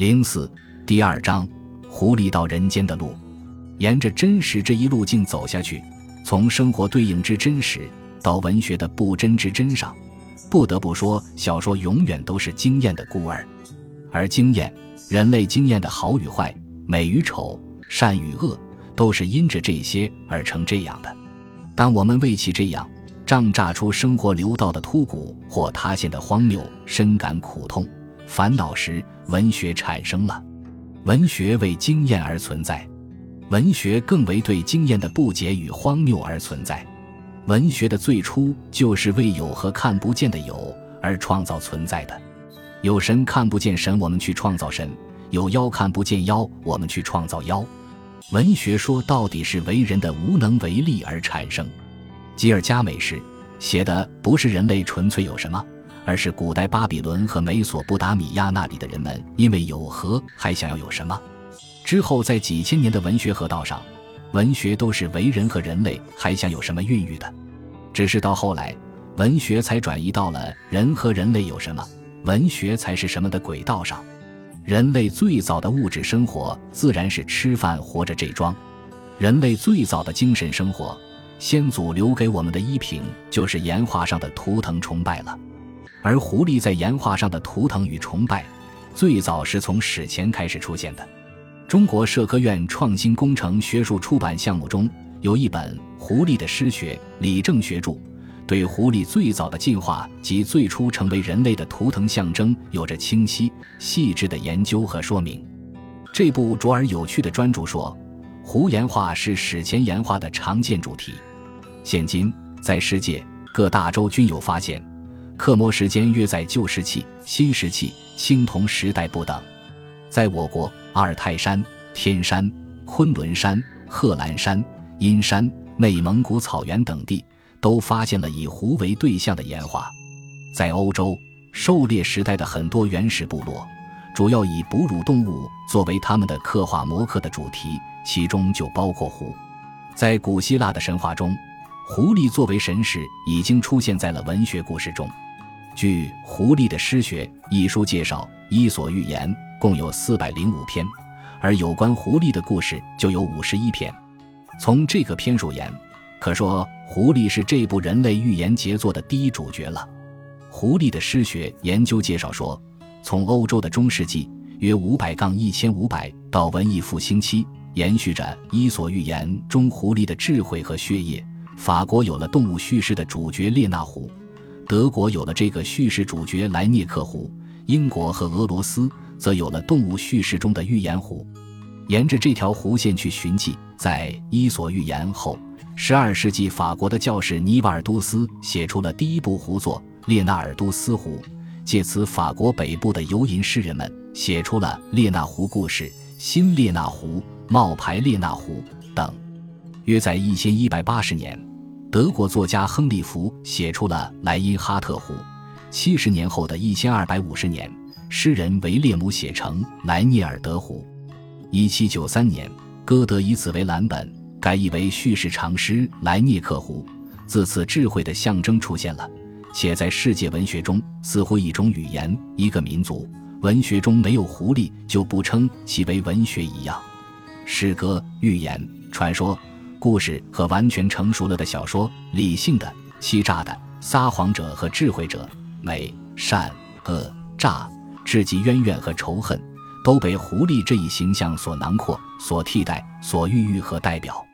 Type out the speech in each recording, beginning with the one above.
零四第二章：狐狸到人间的路。沿着真实这一路径走下去，从生活对应之真实到文学的不真之真上，不得不说，小说永远都是经验的孤儿。而经验，人类经验的好与坏、美与丑、善与恶，都是因着这些而成这样的。当我们为其这样胀炸出生活流道的突骨或塌陷的荒谬深感苦痛、烦恼时，文学产生了。文学为经验而存在。文学更为对经验的不解与荒谬而存在。文学的最初就是为有和看不见的有而创造存在的。有神看不见神，我们去创造神；有妖看不见妖，我们去创造妖。文学说到底是为人的无能为力而产生。吉尔加美什写的不是人类纯粹有什么，而是古代巴比伦和美索不达米亚那里的人们因为有河还想要有什么。之后，在几千年的文学河道上，文学都是为人和人类还想有什么孕育的。只是到后来，文学才转移到了人和人类有什么，文学才是什么的轨道上。人类最早的物质生活自然是吃饭活着这桩。人类最早的精神生活，先祖留给我们的依凭就是岩画上的图腾崇拜了。而狐狸在岩画上的图腾与崇拜，最早是从史前开始出现的。中国社科院创新工程学术出版项目中有一本《狐狸的诗学》，李正学著，对狐狸最早的进化及最初成为人类的图腾象征有着清晰细致的研究和说明。这部卓而有趣的专著说，狐岩画是史前岩画的常见主题。现今在世界各大洲均有发现，刻模时间约在旧石器、新石器、青铜时代不等。在我国。阿尔泰山、天山、昆仑山、贺兰山、阴山、内蒙古草原等地都发现了以狐为对象的岩画。在欧洲，狩猎时代的很多原始部落，主要以哺乳动物作为他们的刻画模刻的主题，其中就包括狐。在古希腊的神话中，狐狸作为神使已经出现在了文学故事中。据《狐狸的诗学》一书介绍，《伊索寓言》。共有四百零五篇，而有关狐狸的故事就有五十一篇。从这个篇数言，可说狐狸是这部人类寓言杰作的第一主角了。狐狸的诗学研究介绍说，从欧洲的中世纪约五百杠一千五百到文艺复兴期，延续着《伊索寓言》中狐狸的智慧和血液。法国有了动物叙事的主角列那狐，德国有了这个叙事主角莱涅克湖，英国和俄罗斯。则有了动物叙事中的预言湖，沿着这条弧线去寻迹。在《伊索寓言》后，十二世纪法国的教士尼瓦尔多斯写出了第一部胡作《列纳尔多斯湖》，借此，法国北部的游吟诗人们写出了《列那湖故事》《新列那湖》《冒牌列那湖》等。约在一千一百八十年，德国作家亨利·福写出了《莱茵哈特湖》。七十年后的一千二百五十年。诗人维列姆写成《莱涅尔德湖》，一七九三年，歌德以此为蓝本，改译为叙事长诗《莱涅克湖》。自此，智慧的象征出现了，且在世界文学中，似乎一种语言、一个民族文学中没有狐狸，就不称其为文学一样。诗歌、寓言、传说、故事和完全成熟了的小说，理性的、欺诈的、撒谎者和智慧者，美、善、恶、诈。至极渊源和仇恨，都被狐狸这一形象所囊括、所替代、所孕育和代表。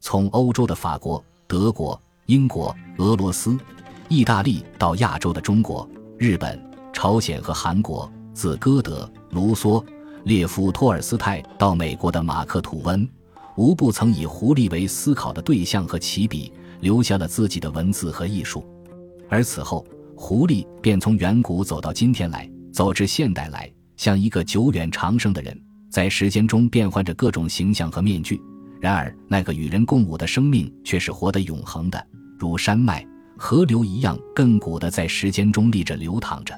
从欧洲的法国、德国、英国、俄罗斯、意大利到亚洲的中国、日本、朝鲜和韩国，自歌德、卢梭、列夫·托尔斯泰到美国的马克·吐温，无不曾以狐狸为思考的对象和起笔，留下了自己的文字和艺术。而此后，狐狸便从远古走到今天来。走至现代来，像一个久远长生的人，在时间中变换着各种形象和面具。然而，那个与人共舞的生命却是活得永恒的，如山脉、河流一样亘古的在时间中立着流淌着。